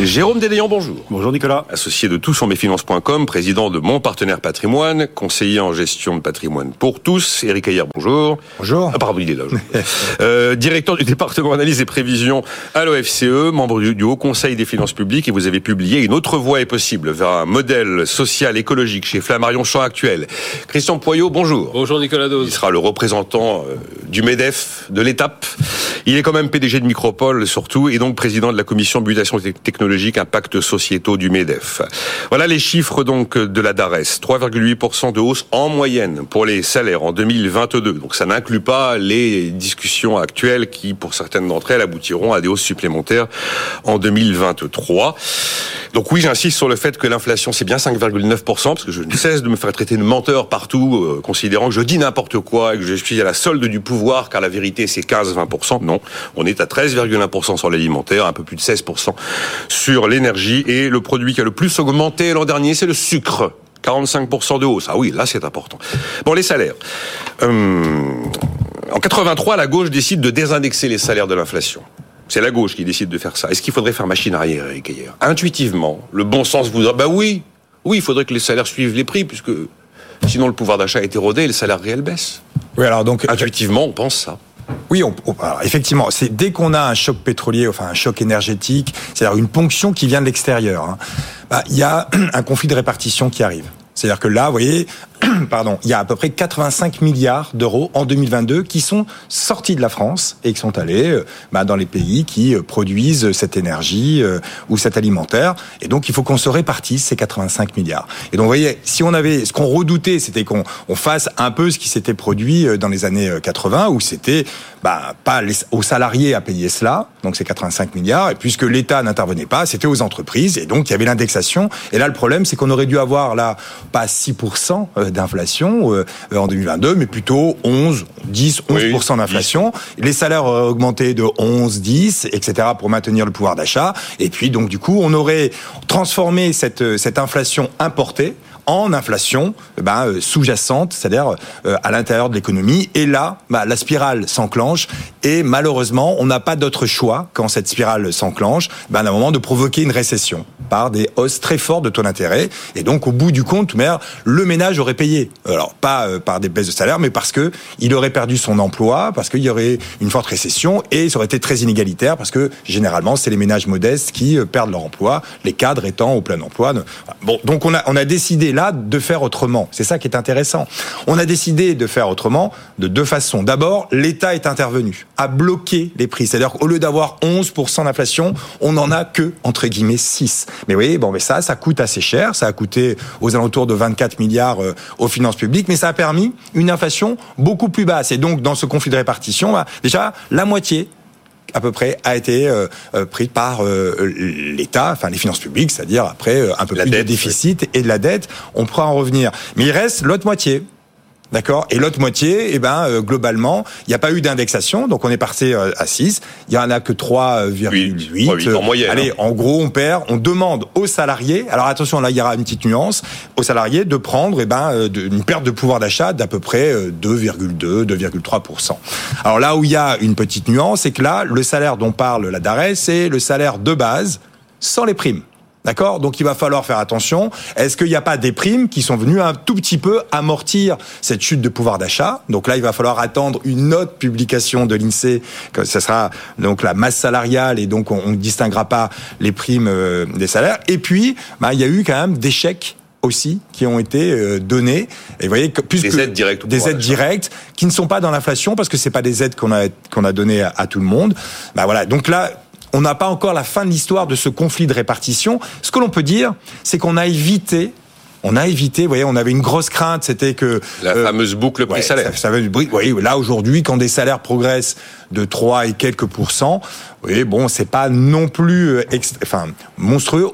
Jérôme Dédéon, bonjour. Bonjour Nicolas. Associé de toutsonmesfinances.com, président de Mon Partenaire Patrimoine, conseiller en gestion de patrimoine pour tous. Éric Ayer, bonjour. Bonjour. Ah, pardon, il est là. euh, directeur du département analyse et prévision à l'OFCE, membre du, Haut Conseil des finances publiques, et vous avez publié Une autre voie est possible vers un modèle social écologique chez Flammarion Champ Actuel. Christian Poyot, bonjour. Bonjour Nicolas Dose. Il sera le représentant euh, du MEDEF, de l'étape. Il est quand même PDG de Micropole surtout, et donc président de la commission mutation technologique impact sociétaux du MEDEF. Voilà les chiffres donc de la DARES. 3,8% de hausse en moyenne pour les salaires en 2022. Donc ça n'inclut pas les discussions actuelles qui, pour certaines d'entre elles, aboutiront à des hausses supplémentaires en 2023. Donc oui, j'insiste sur le fait que l'inflation, c'est bien 5,9%, parce que je ne cesse de me faire traiter de menteur partout, euh, considérant que je dis n'importe quoi et que je suis à la solde du pouvoir, car la vérité, c'est 15-20%. Non, on est à 13,1% sur l'alimentaire, un peu plus de 16% sur l'énergie. Et le produit qui a le plus augmenté l'an dernier, c'est le sucre. 45% de hausse. Ah oui, là, c'est important. Bon, les salaires. Euh, en 83, la gauche décide de désindexer les salaires de l'inflation. C'est la gauche qui décide de faire ça. Est-ce qu'il faudrait faire machine arrière, Eric Intuitivement, le bon sens voudrait, bah oui, oui, il faudrait que les salaires suivent les prix, puisque sinon le pouvoir d'achat est érodé et le salaire réel baisse. Oui, alors donc. Intuitivement, on pense ça. Oui, on, effectivement, c'est dès qu'on a un choc pétrolier, enfin un choc énergétique, c'est-à-dire une ponction qui vient de l'extérieur, hein, bah, il y a un conflit de répartition qui arrive. C'est-à-dire que là, vous voyez, pardon, il y a à peu près 85 milliards d'euros en 2022 qui sont sortis de la France et qui sont allés euh, bah, dans les pays qui euh, produisent cette énergie euh, ou cet alimentaire. Et donc, il faut qu'on se répartisse ces 85 milliards. Et donc, vous voyez, si on avait, ce qu'on redoutait, c'était qu'on on fasse un peu ce qui s'était produit dans les années 80, où c'était bah, pas aux salariés à payer cela, donc c'est 85 milliards, et puisque l'État n'intervenait pas, c'était aux entreprises, et donc il y avait l'indexation. Et là, le problème, c'est qu'on aurait dû avoir là pas 6% d'inflation euh, en 2022, mais plutôt 11, 10, 11% d'inflation. Les salaires augmentés de 11, 10, etc. pour maintenir le pouvoir d'achat. Et puis donc du coup, on aurait transformé cette, cette inflation importée en inflation euh, sous-jacente, c'est-à-dire euh, à l'intérieur de l'économie. Et là, ben, la spirale s'enclenche et malheureusement, on n'a pas d'autre choix quand cette spirale s'enclenche, à un moment de provoquer une récession par des hausses très fortes de taux d'intérêt. Et donc, au bout du compte, le ménage aurait payé. Alors, pas euh, par des baisses de salaire, mais parce que il aurait perdu son emploi, parce qu'il y aurait une forte récession et ça aurait été très inégalitaire parce que généralement, c'est les ménages modestes qui perdent leur emploi, les cadres étant au plein emploi. Bon, donc on a, on a décidé là de faire autrement. C'est ça qui est intéressant. On a décidé de faire autrement de deux façons. D'abord, l'État est intervenu, a bloqué les prix. C'est-à-dire qu'au lieu d'avoir 11% d'inflation, on n'en a que, entre guillemets, 6. Mais oui, bon, mais ça, ça coûte assez cher. Ça a coûté aux alentours de 24 milliards euh, aux finances publiques, mais ça a permis une inflation beaucoup plus basse. Et donc, dans ce conflit de répartition, bah, déjà, la moitié à peu près a été euh, euh, pris par euh, l'État, enfin les finances publiques, c'est-à-dire après un peu plus de déficit et de la dette. On pourra en revenir. Mais il reste l'autre moitié. D'accord Et l'autre moitié, eh ben, euh, globalement, il n'y a pas eu d'indexation, donc on est passé euh, à 6. Il n'y en a que 3,8. en moyenne. Allez, hein. en gros, on perd. On demande aux salariés, alors attention, là, il y aura une petite nuance, aux salariés de prendre eh ben, euh, une perte de pouvoir d'achat d'à peu près 2,2, 2,3%. Alors là où il y a une petite nuance, c'est que là, le salaire dont parle la DARES, c'est le salaire de base sans les primes. D'accord? Donc il va falloir faire attention. Est-ce qu'il n'y a pas des primes qui sont venues un tout petit peu amortir cette chute de pouvoir d'achat? Donc là, il va falloir attendre une autre publication de l'INSEE, que ce sera donc la masse salariale et donc on ne distinguera pas les primes euh, des salaires. Et puis, bah, il y a eu quand même des chèques aussi qui ont été euh, donnés. Et vous voyez plus des aides directes des aides directes qui ne sont pas dans l'inflation parce que c'est pas des aides qu'on a qu'on a données à, à, tout le monde. Bah voilà. Donc là on n'a pas encore la fin de l'histoire de ce conflit de répartition. Ce que l'on peut dire, c'est qu'on a évité on a évité. Vous voyez, on avait une grosse crainte, c'était que la fameuse boucle prix-salaire. Ça, ça, oui, là aujourd'hui, quand des salaires progressent de 3 et quelques pourcents, oui, bon, c'est pas non plus, enfin, monstrueux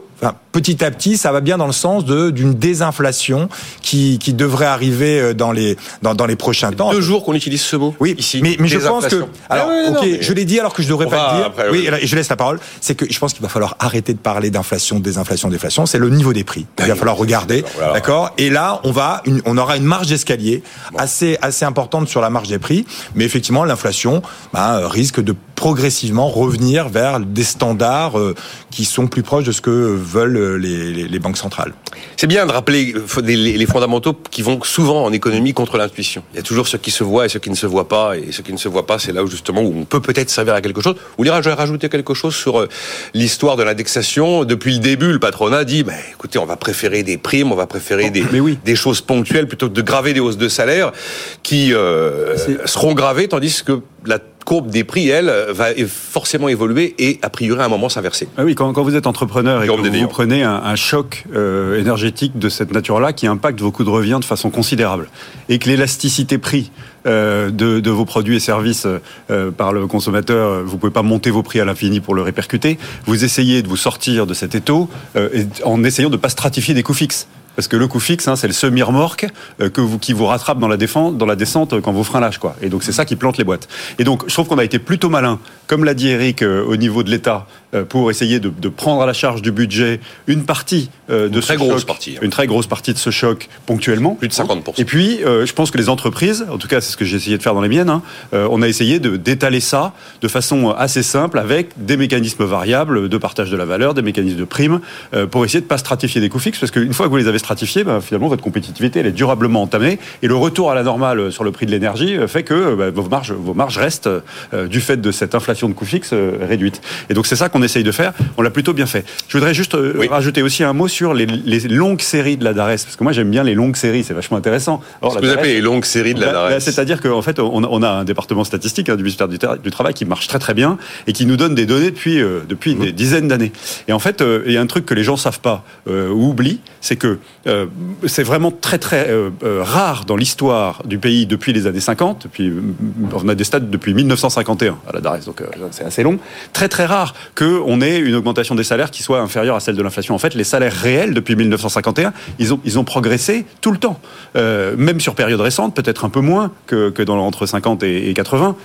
petit à petit, ça va bien dans le sens de d'une désinflation qui, qui devrait arriver euh, dans les dans, dans les prochains temps. Deux jours qu'on utilise ce mot. Oui, ici. Mais, mais je pense que alors, ok, je l'ai dit alors que je devrais pas le dire. Après, oui, oui, je laisse la parole. C'est que je pense qu'il va falloir arrêter de parler d'inflation, désinflation, déflation. C'est le niveau des prix. Il va falloir regarder, d'accord? Et là, on va, une, on aura une marge d'escalier assez assez importante sur la marge des prix. Mais effectivement, l'inflation bah, risque de progressivement revenir vers des standards euh, qui sont plus proches de ce que veulent euh, les, les, banques centrales. C'est bien de rappeler euh, les, fondamentaux qui vont souvent en économie contre l'intuition. Il y a toujours ce qui se voit et ce qui ne se voit pas, et ce qui ne se voit pas, c'est là où justement où on peut peut-être servir à quelque chose. Je vais rajouter quelque chose sur l'histoire de l'indexation. Depuis le début, le patronat dit, bah, écoutez, on va préférer des primes, on va préférer des, des choses ponctuelles plutôt que de graver des hausses de salaire qui seront gravées, tandis que la courbe des prix, elle, va forcément évoluer et a priori à un moment s'inverser. Ah oui, quand, vous êtes entrepreneur et que vous, prenez un, choc euh, énergétique de cette nature-là qui impacte vos coûts de revient de façon considérable et que l'élasticité prix euh, de, vos produits et services euh, par le consommateur, vous pouvez pas monter vos prix à l'infini pour le répercuter. Vous essayez de vous sortir de cet étau en essayant de ne pas stratifier des coûts fixes. Parce que le coût fixe, hein, c'est le semi-remorque euh, qui vous rattrape dans la, défense, dans la descente euh, quand vos freins lâchent. Quoi. Et donc c'est ça qui plante les boîtes. Et donc je trouve qu'on a été plutôt malin, comme l'a dit Eric, euh, au niveau de l'État, pour essayer de, prendre à la charge du budget une partie de une très grosse partie, hein. une très grosse partie de ce choc ponctuellement. Plus de 50%. Et puis je pense que les entreprises, en tout cas c'est ce que j'ai essayé de faire dans les miennes, hein, on a essayé de d'étaler ça de façon assez simple avec des mécanismes variables de partage de la valeur, des mécanismes de primes, pour essayer de pas stratifier des coûts fixes, parce qu'une fois que vous les avez stratifié, bah, finalement votre compétitivité elle est durablement entamée et le retour à la normale sur le prix de l'énergie euh, fait que bah, vos marges, vos marges restent euh, du fait de cette inflation de coûts fixes euh, réduite. Et donc c'est ça qu'on essaye de faire. On l'a plutôt bien fait. Je voudrais juste rajouter aussi un mot sur les, longues séries de la DARES parce que moi j'aime bien les longues séries, c'est vachement intéressant. Ce que vous appelez les longues séries de la bah, DARES C'est-à-dire qu'en fait on, a un département statistique hein, du ministère du, Travail qui marche très très bien et qui nous donne des données depuis depuis mmh. des dizaines d'années. Et en fait il y a un truc que les gens savent pas ou oublient, c'est que c'est vraiment très très euh, euh, rare dans l'histoire du pays depuis les années 50. Depuis, on a des stats depuis 1951 à la DARES, donc euh, c'est assez long. Très très rare qu'on ait une augmentation des salaires qui soit inférieure à celle de l'inflation. En fait, les salaires réels depuis 1951, ils ont, ils ont progressé tout le temps. même sur période récente, peut-être un peu moins que, que dans entre 50 et, 80.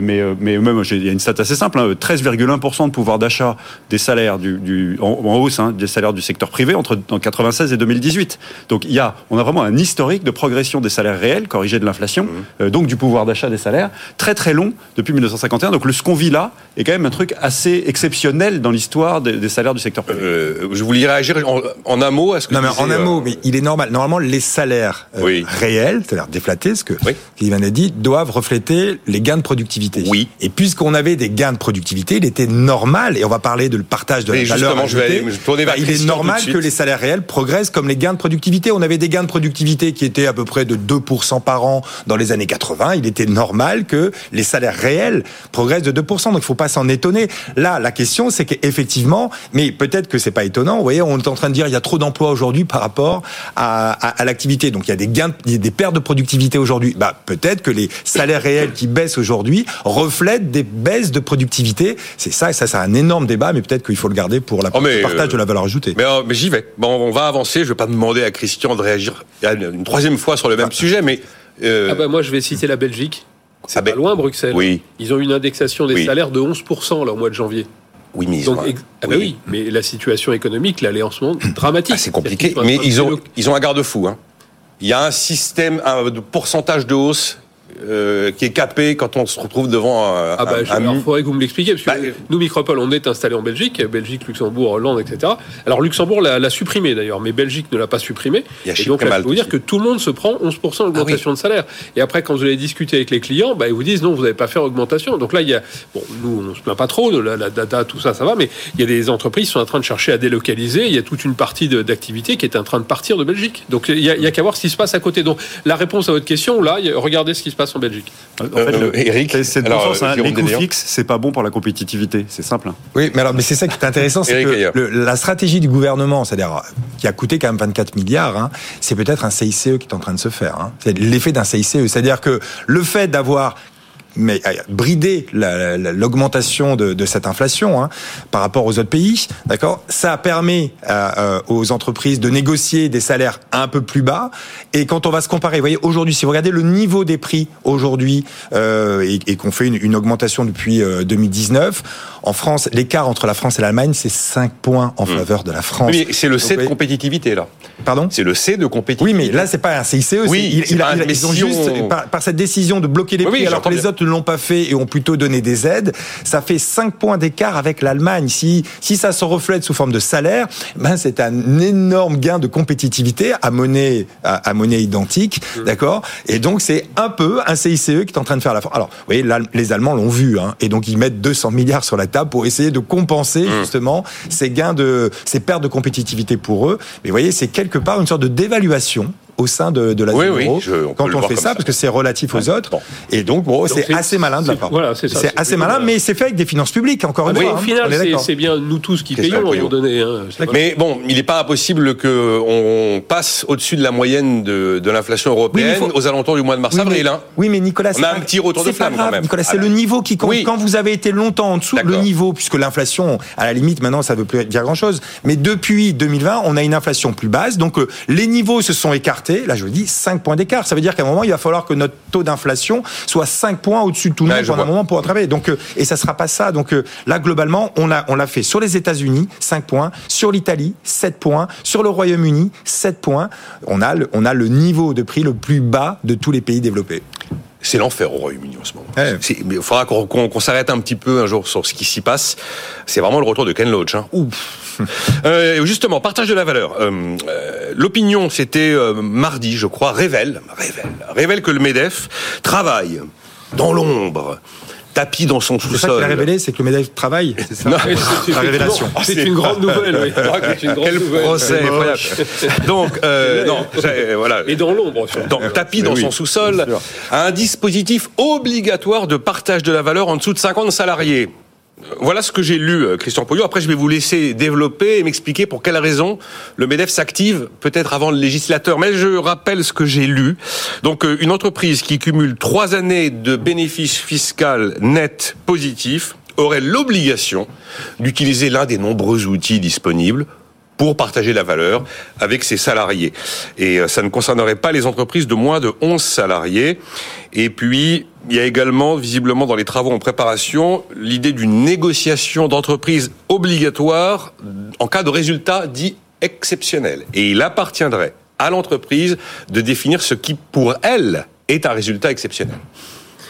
mais, mais même, il y a une stat assez simple, 13,1% hein, de pouvoir d'achat des salaires du, du en, hausse hein, des salaires du secteur privé entre 1996 et 2018. Donc il y a, on a vraiment un historique de progression des salaires réels, corrigé de l'inflation, mmh. euh, donc du pouvoir d'achat des salaires, très très long depuis 1951. Donc le, ce qu'on vit là est quand même un truc assez exceptionnel dans l'histoire des, salaires du secteur privé. Euh, je voulais réagir en, un mot à ce que non, mais en un mot, mais il est normal. Normalement, les salaires euh, réels, c'est-à-dire déflatés, ce que oui. A dit, doivent refléter les gains de productivité. Oui. Et puisqu'on avait des gains de productivité, il était normal, et on va parler de le partage de la valeur je vais bah, il est normal que les salaires réels progressent comme les gains de productivité. On avait des gains de productivité qui étaient à peu près de 2% par an dans les années 80. Il était normal que les salaires réels progressent de 2%. Donc il faut pas s'en étonner. Là, la question, c'est qu'effectivement, mais peut-être que c'est pas étonnant. Vous voyez, on est en train de dire il y a trop d'emplois aujourd'hui par rapport à, à, l'activité. Donc il y a des gains, des pertes de productivité aujourd'hui. Bah peut-être que les salaires réels qui baissent aujourd'hui reflètent des baisses de productivité. C'est ça, et ça, c'est un énorme débat, mais peut-être qu'il faut le garder pour la oh, partage de la valeur ajoutée. Mais, oh, mais j'y vais. Bon, on va avancer. Je vais pas demander à Christian de réagir une troisième fois sur le même sujet, mais... Euh, ah bah moi, je vais citer la Belgique. C'est ah pas ben, loin, Bruxelles. Oui. Ils ont une indexation des salaires de 11% là, au mois de janvier. Oui, mais Donc, ah bah oui. mais la situation économique, là, elle est en ce moment dramatique. Ah, c'est compliqué, mais ils ont, ils ont un garde-fou. Hein. Il y a un système un, de pourcentage de hausse euh, qui est capé quand on se retrouve devant un. Ah bah, il faudrait que vous me l'expliquiez, parce que bah, nous, Micropole, on est installé en Belgique, Belgique, Luxembourg, Hollande, etc. Alors Luxembourg l'a supprimé d'ailleurs, mais Belgique ne l'a pas supprimé. Y a et donc, là, je vous dire que tout le monde se prend 11% d'augmentation ah de salaire. Et après, quand vous allez discuter avec les clients, bah, ils vous disent non, vous n'avez pas fait augmentation. Donc là, il y a, bon, nous, on se plaint pas trop, de la, data, tout ça, ça va, mais il y a des entreprises qui sont en train de chercher à délocaliser. Il y a toute une partie d'activité qui est en train de partir de Belgique. Donc il y a, a qu'à voir ce qui se passe à côté. Donc la réponse à votre question, là, regardez ce qui se passe passe en Belgique. En fait, Euh, le- Eric, c'est- hein. Les coûts fixes, c'est pas bon pour la compétitivité. C'est simple. Oui, mais alors, mais c'est ça qui est intéressant, c'est que le- la stratégie du gouvernement, c'est-à-dire qui a coûté quand même 24 milliards, hein, c'est peut-être un CICE qui est en train de se faire. Hein. C'est l'effet d'un CICE, c'est-à-dire que le fait d'avoir mais euh, brider la- la- l'augmentation de, de cette inflation hein, par rapport aux autres pays, d'accord? Ça permet euh, euh, aux entreprises de négocier des salaires un peu plus bas. Et quand on va se comparer, vous voyez, aujourd'hui, si vous regardez le niveau des prix aujourd'hui euh, et, et qu'on fait une, une augmentation depuis euh, 2019, en France, l'écart entre la France et l'Allemagne, c'est 5 points en faveur de la France. Oui, mais c'est le C Donc, de compétitivité, là. Pardon? C'est le C de compétitivité. oui, mais là, c'est pas un CICE. Oui, ils, c'est ils- pas ils- ont juste, par, par cette décision de bloquer les Oui, prix, oui, alors que les autres ne l'ont pas fait et ont plutôt donné des aides, ça fait 5 points d'écart avec l'Allemagne. Si, si ça se reflète sous forme de salaire, ben c'est un énorme gain de compétitivité à monnaie, à, à monnaie identique, Mmh. d'accord? Et donc, c'est un peu un CICE qui est en train de faire la force. Alors, vous voyez, les Allemands l'ont vu, hein, et donc ils mettent 200 milliards sur la table pour essayer de compenser Mmh. justement ces gains de, ces pertes de compétitivité pour eux. Mais vous voyez, c'est quelque part une sorte de dévaluation au sein de, de la Oui, zone oui, euro je- on peut quand on fait ça, ça. parce que c'est relatif aux autres. Bon. Et donc, bon, c'est assez malin de la part. voilà, c'est ça, C'est c'est assez malin, malin. mais c'est fait avec des finances publiques, encore une Oui, fois. au hein, final, on est c'est- bien nous tous qui payons à un moment donné. hein. Mais bon, il n'est pas impossible qu'on passe au-dessus de la moyenne de, de l'inflation européenne Oui, faut- aux alentours du mois de Oui, mais, mars-avril. hein. oui, mais Nicolas, On c'est a un petit retour de flamme, quand grave, même. Nicolas, c'est le niveau qui compte. Oui. Quand vous avez été longtemps en dessous, le niveau, puisque l'inflation, à la limite, maintenant, ça veut plus dire grand-chose. Mais depuis 2020, on a une inflation plus basse, donc euh, les niveaux se sont écartés. Là, je vous dis 5 points d'écart. Ça veut dire qu'à un moment, il va falloir que notre taux d'inflation soit 5 points au-dessus de tout le monde pendant un moment pour attraper. Donc, euh, et ça sera pas ça. Donc euh, là, globalement, on a on l'a fait sur les États-Unis, 5 points, sur l'Italie, 7 points, sur le Royaume-Uni, 7 points. On a le, on a le niveau de prix le plus bas de tous les pays développés. C'est l'enfer au Royaume-Uni en ce moment. Ouais. C'est- mais Il faudra qu'on s'arrête un petit peu un jour sur ce qui s'y passe. C'est vraiment le retour de Ken Loach. Hein. Ouf. Euh, justement, partage de la valeur. Euh, euh, L'opinion, c'était mardi, je crois, révèle, révèle, révèle que le Medef travaille dans l'ombre, tapis dans son C'est ça qu'il a sous-sol. révélé, c'est que le MEDEF travaille. C'est ça. Non. Oui, c'est- La révélation. C'est une grande nouvelle. oui. C'est une grande Quel nouvelle. procès incroyable. Donc, euh, non, j'ai- voilà. Et dans l'ombre. dans, tapis dans oui, son sous-sol, un dispositif obligatoire de partage de la valeur en dessous de 50 salariés. Voilà ce que j'ai lu, euh, Christian Poyot. Après, je vais vous laisser développer et m'expliquer pour quelle raison le MEDEF s'active peut-être avant le législateur. Mais je rappelle ce que j'ai lu. Donc, euh, une entreprise qui cumule trois années de bénéfices fiscaux nets positifs aurait l'obligation d'utiliser l'un des nombreux outils disponibles pour partager la valeur avec ses salariés. Et euh, ça ne concernerait pas les entreprises de moins de 11 salariés. Et puis, il y a également, visiblement dans les travaux en préparation, l'idée d'une négociation d'entreprise obligatoire en cas de résultat dit exceptionnel. Et il appartiendrait à l'entreprise de définir ce qui, pour elle, est un résultat exceptionnel.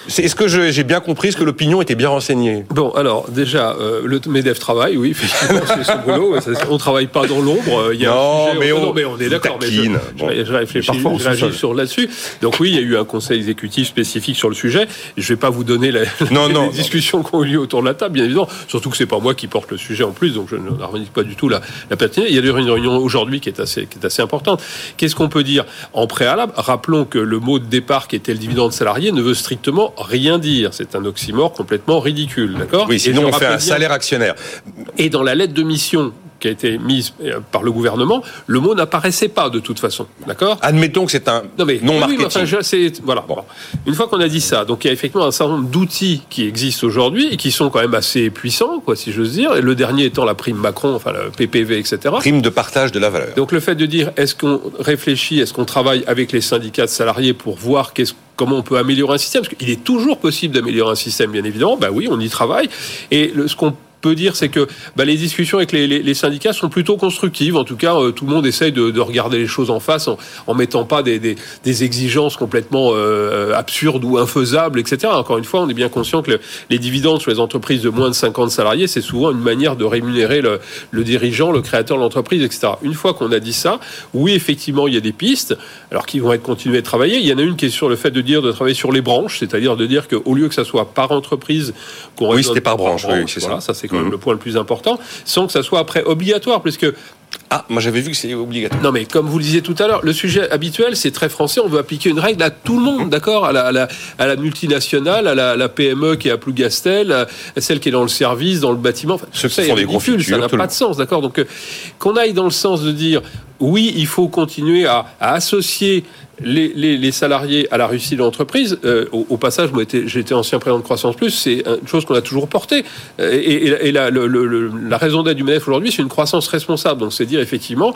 Est-ce que j'ai bien compris ce que l'opinion était bien renseignée? Bon, alors déjà, euh, le MEDEF travaille, oui, effectivement, c'est son boulot. On travaille pas dans l'ombre. euh, il y a un Non, sujet- mais on- non, mais on est d'accord. mais Je, je- réfléchis, Parfois, je réagis sur là-dessus. Donc oui, il y a eu un conseil exécutif spécifique sur le sujet. Je vais pas vous donner la, Non, les non, discussions qui ont eu lieu autour de la table, bien évidemment. Surtout que c'est pas moi qui porte le sujet en plus, donc je ne revendique pas du tout la, la pertinence. Il y a d'ailleurs une réunion aujourd'hui qui est assez, qui est assez importante. Qu'est-ce qu'on peut dire en préalable? Rappelons que le mot de départ qui était le dividende salarié ne veut strictement rien dire. C'est un oxymore complètement ridicule, d'accord? Oui, sinon on fait un salaire actionnaire. et dans la lettre de mission qui a été mise euh, par le gouvernement, le mot n'apparaissait pas de toute façon. D'accord? Admettons que c'est un non mais non oui, oui, mais marketing. enfin, je- c'est voilà. Bon. Une fois qu'on a dit ça, donc il y a effectivement un certain nombre d'outils qui existent aujourd'hui et qui sont quand même assez puissants, quoi, si j'ose dire. Et le dernier étant la prime Macron, enfin le PPV, etc. prime de partage de la valeur. Donc le fait de dire est-ce qu'on réfléchit, est-ce qu'on travaille avec les syndicats de salariés pour voir qu'est-ce comment on peut améliorer un système? Parce qu'il est toujours possible d'améliorer un système, bien évidemment. Bah oui, on y travaille. Et le- ce qu'on peut dire, c'est que bah, les discussions avec les, les- les syndicats sont plutôt constructives. En tout cas, euh, tout le monde essaye de, de regarder les choses en face en, en mettant pas des, des- des exigences complètement euh, absurdes ou infaisables, etc. Encore une fois, on est bien conscient que le- les dividendes sur les entreprises de moins de 50 salariés, c'est souvent une manière de rémunérer le, le dirigeant, le créateur de l'entreprise, etc. Une fois qu'on a dit ça, oui, effectivement, il y a des pistes, alors qui vont être continuées à travailler. Il y en a une qui est sur le fait de dire de travailler sur les branches, c'est-à-dire de dire qu'au lieu que ça soit par entreprise, qu'on Oui, c'était par branche, oui, c'est voilà, ça. ça c'est quand même Mhm. le point le plus important, sans que ça soit après obligatoire, puisque Ah, moi j'avais vu que c'est obligatoire. Non, mais comme vous le disiez tout à l'heure, le sujet habituel, c'est très français. On veut appliquer une règle à tout le monde, d'accord? À la, à, la, multinationale, à la, PME qui est à Plougastel, à celle qui est dans le service, dans le bâtiment. Enfin, Ce ça, sont des ça n'a pas de sens, d'accord? Donc, euh, qu'on aille dans le sens de dire oui, il faut continuer à, associer les, salariés à la réussite de l'entreprise. Euh, au, passage, moi, été ancien président de Croissance Plus, c'est une chose qu'on a toujours portée. Euh, et, la, la, raison d'être du MEDEF aujourd'hui, c'est une croissance responsable. Donc, c'est dire effectivement,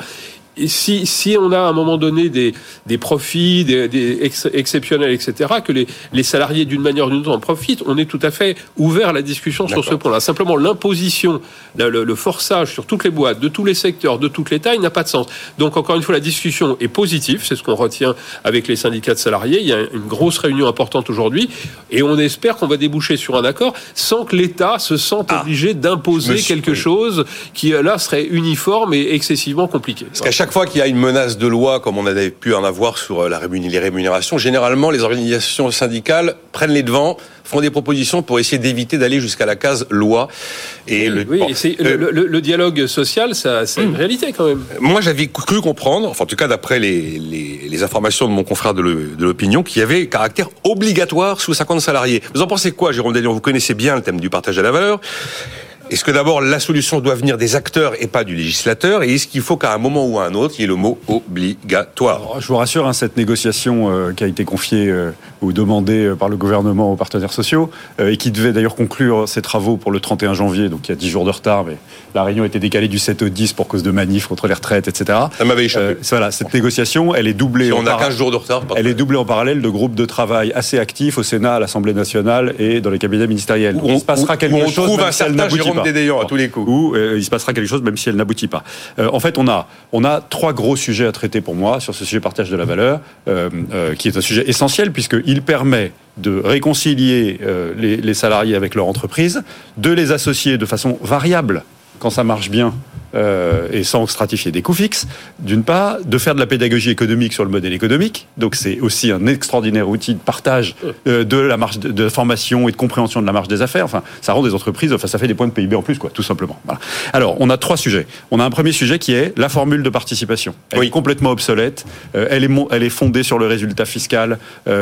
si, si on a à un moment donné des, des profits des, exceptionnels, etc., que les, les salariés d'une manière ou d'une autre en profitent, on est tout à fait ouvert à la discussion sur ce point-là. Simplement, l'imposition, le, forçage sur toutes les boîtes, de tous les secteurs, de toutes les tailles, n'a pas de sens. Donc, encore une fois, la discussion est positive, c'est ce qu'on retient avec les syndicats de salariés. Il y a une grosse réunion importante aujourd'hui, et on espère qu'on va déboucher sur un accord sans que l'État se sente ah. obligé d'imposer quelque chose qui, là, serait uniforme et excessivement compliqué. Parce qu'à chaque chaque fois qu'il y a une menace de loi, comme on avait pu en avoir sur euh, la les rémunérations, généralement, les organisations syndicales prennent les devants font des propositions pour essayer d'éviter d'aller jusqu'à la case loi. Et le, oui, euh, le, dialogue social, ça, c'est une réalité quand même. Moi, j'avais cru comprendre, enfin, en tout cas d'après les, les, informations de mon confrère de l'opinion, qu'il y avait caractère obligatoire sous 50 salariés. Vous en pensez quoi, Jérôme Delion Vous connaissez bien le thème du partage de la valeur. Est-ce que d'abord la solution doit venir des acteurs et pas du législateur? Et est-ce qu'il faut qu'à un moment ou à un autre, il y ait le mot obligatoire? Je vous rassure, hein, cette négociation euh, qui a été confiée euh, ou demandée euh, par le gouvernement aux partenaires sociaux et qui devait d'ailleurs conclure ses travaux pour le 31 janvier, donc il y a 10 jours de retard, mais la réunion a été décalée du 7 au 10 pour cause de manifs contre les retraites, etc. Ça m'avait échappé. voilà, cette négociation, elle est doublée. Si on a 15 jours de retard. Elle est doublée en parallèle de groupes de travail assez actifs au Sénat, à l'Assemblée nationale et dans les cabinets ministériels. Où on, se passera quelque chose. trouve un certain Jérôme Dédéon à tous les coups où euh, il se passera quelque chose même si elle n'aboutit pas. Euh, en fait, on a, on a trois gros sujets à traiter pour moi sur ce sujet partage de la valeur, euh, qui est un sujet essentiel puisqu'il permet de réconcilier les, les salariés avec leur entreprise, de les associer de façon variable quand ça marche bien euh, et sans stratifier des coûts fixes, d'une part, de faire de la pédagogie économique sur le modèle économique. Donc c'est aussi un extraordinaire outil de partage euh, de la marge de, formation et de compréhension de la marge des affaires. Enfin, ça rend des entreprises, enfin ça fait des points de PIB en plus, quoi, tout simplement. Voilà. Alors, on a trois sujets. On a un premier sujet qui est la formule de participation. Elle est complètement obsolète. Euh, elle est elle est fondée sur le résultat fiscal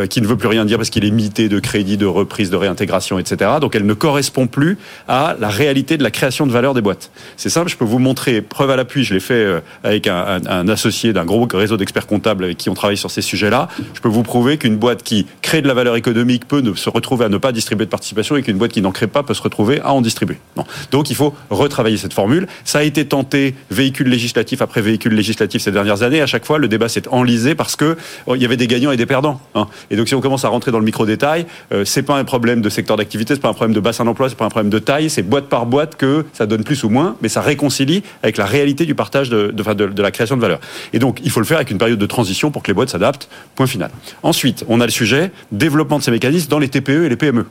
qui ne veut plus rien dire parce qu'il est mité de crédit, de reprise, de réintégration, etc. Donc elle ne correspond plus à la réalité de la création de valeur des boîtes. C'est simple, je peux vous montrer preuve à l'appui, je l'ai fait euh, avec un, associé d'un gros réseau d'experts comptables avec qui on travaille sur ces sujets-là. Je peux vous prouver qu'une boîte qui crée de la valeur économique peut se retrouver à ne pas distribuer de participation et qu'une boîte qui n'en crée pas peut se retrouver à en distribuer. Donc il faut retravailler cette formule. Ça a été tenté véhicule législatif après véhicule législatif ces dernières années. À chaque fois, le débat s'est enlisé parce que oh, il y avait des gagnants et des perdants. Hein. Et donc si on commence à rentrer dans le micro détail, euh, c'est pas un problème de secteur d'activité, c'est pas un problème de bassin d'emploi, c'est pas un problème de taille, c'est boîte par boîte que ça donne plus ou moins, mais ça réconcilie avec la réalité du partage de, de, la création de valeur. Et donc, il faut le faire avec une période de transition pour que les boîtes s'adaptent. Point final. Ensuite, on a le sujet développement de ces mécanismes dans les TPE et les PME.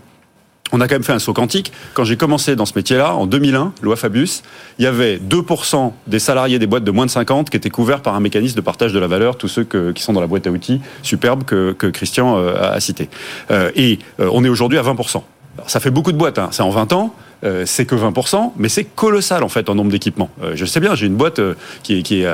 On a quand même fait un saut quantique. Quand j'ai commencé dans ce métier-là, en 2001, loi Fabius, il y avait 2% des salariés des boîtes de moins de 50 qui étaient couverts par un mécanisme de partage de la valeur, tous ceux qui sont dans la boîte à outils superbe que, Christian euh, a cité. Euh, et euh, on est aujourd'hui à 20%. ça fait beaucoup de boîtes, hein. c'est en 20 ans, c'est que 20%, mais c'est colossal en fait en nombre d'équipements. Euh, je sais bien, j'ai une boîte euh, qui, qui est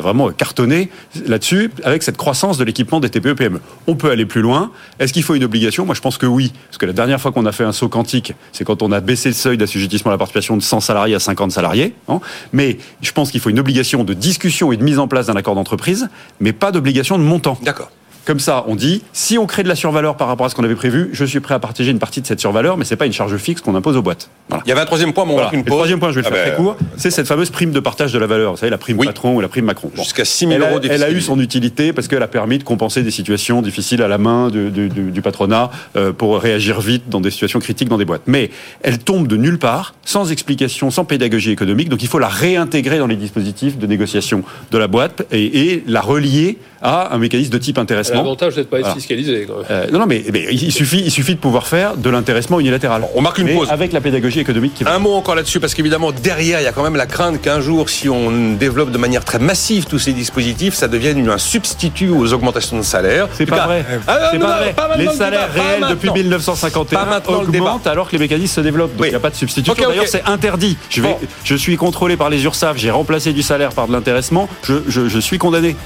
vraiment cartonnée là-dessus avec cette croissance de l'équipement des TPE-PME. On peut aller plus loin. Est-ce qu'il faut une obligation? Moi, je pense que oui, parce que la dernière fois qu'on a fait un saut quantique, c'est quand on a baissé le seuil d'assujettissement à la participation de 100 salariés à 50 salariés. Hein. Mais je pense qu'il faut une obligation de discussion et de mise en place d'un accord d'entreprise, mais pas d'obligation de montant. D'accord. Comme ça, on dit, si on crée de la survaleur par rapport à ce qu'on avait prévu, je suis prêt à partager une partie de cette survaleur, mais c'est pas une charge fixe qu'on impose aux boîtes. Il y avait un troisième point, mais on une pause. Le troisième point, je vais le ah faire très ben, court, c'est cette fameuse prime de partage de la valeur. Vous savez, la prime patron ou la prime Macron. Jusqu'à 6 000 euros Elle a eu son utilité parce qu'elle a permis de compenser des situations difficiles à la main du, patronat euh, pour réagir vite dans des situations critiques dans des boîtes. Mais elle tombe de nulle part, sans explication, sans pédagogie économique, donc il faut la réintégrer dans les dispositifs de négociation de la boîte et, et la relier à un mécanisme de type intéressement l'avantage d'être pas être fiscalisé. Euh, non, non, mais, il suffit, il suffit de pouvoir faire de l'intéressement unilatéral. On marque une pause avec la pédagogie économique. Qui va. Un mot encore là-dessus, parce qu'évidemment derrière, il y a quand même la crainte qu'un jour, si on développe de manière très massive tous ces dispositifs, ça devienne un substitut aux augmentations de salaire. C'est pas, vrai. Ah, c'est pas vrai. les salaires réels depuis 1951 augmentent alors que les mécanismes se développent. Donc il n'y a pas de substitution. D'ailleurs, c'est interdit. Je, vais, je suis contrôlé par les URSAF. J'ai remplacé du salaire par de l'intéressement. Je, je, suis condamné.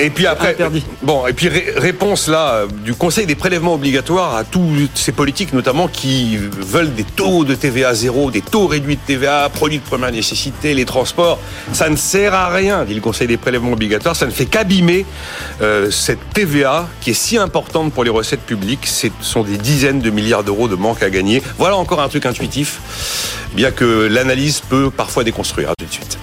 Et puis après, interdit. bon, et puis réponse là du Conseil des prélèvements obligatoires à tous ces politiques, notamment qui veulent des taux de TVA zéro, des taux réduits de TVA, produits de première nécessité, les transports. Ça ne sert à rien, dit le Conseil des prélèvements obligatoires. Ça ne fait qu'abîmer euh, cette TVA qui est si importante pour les recettes publiques. Ce sont des dizaines de milliards d'euros de manque à gagner. Voilà encore un truc intuitif, bien que l'analyse peut parfois déconstruire. tout de suite.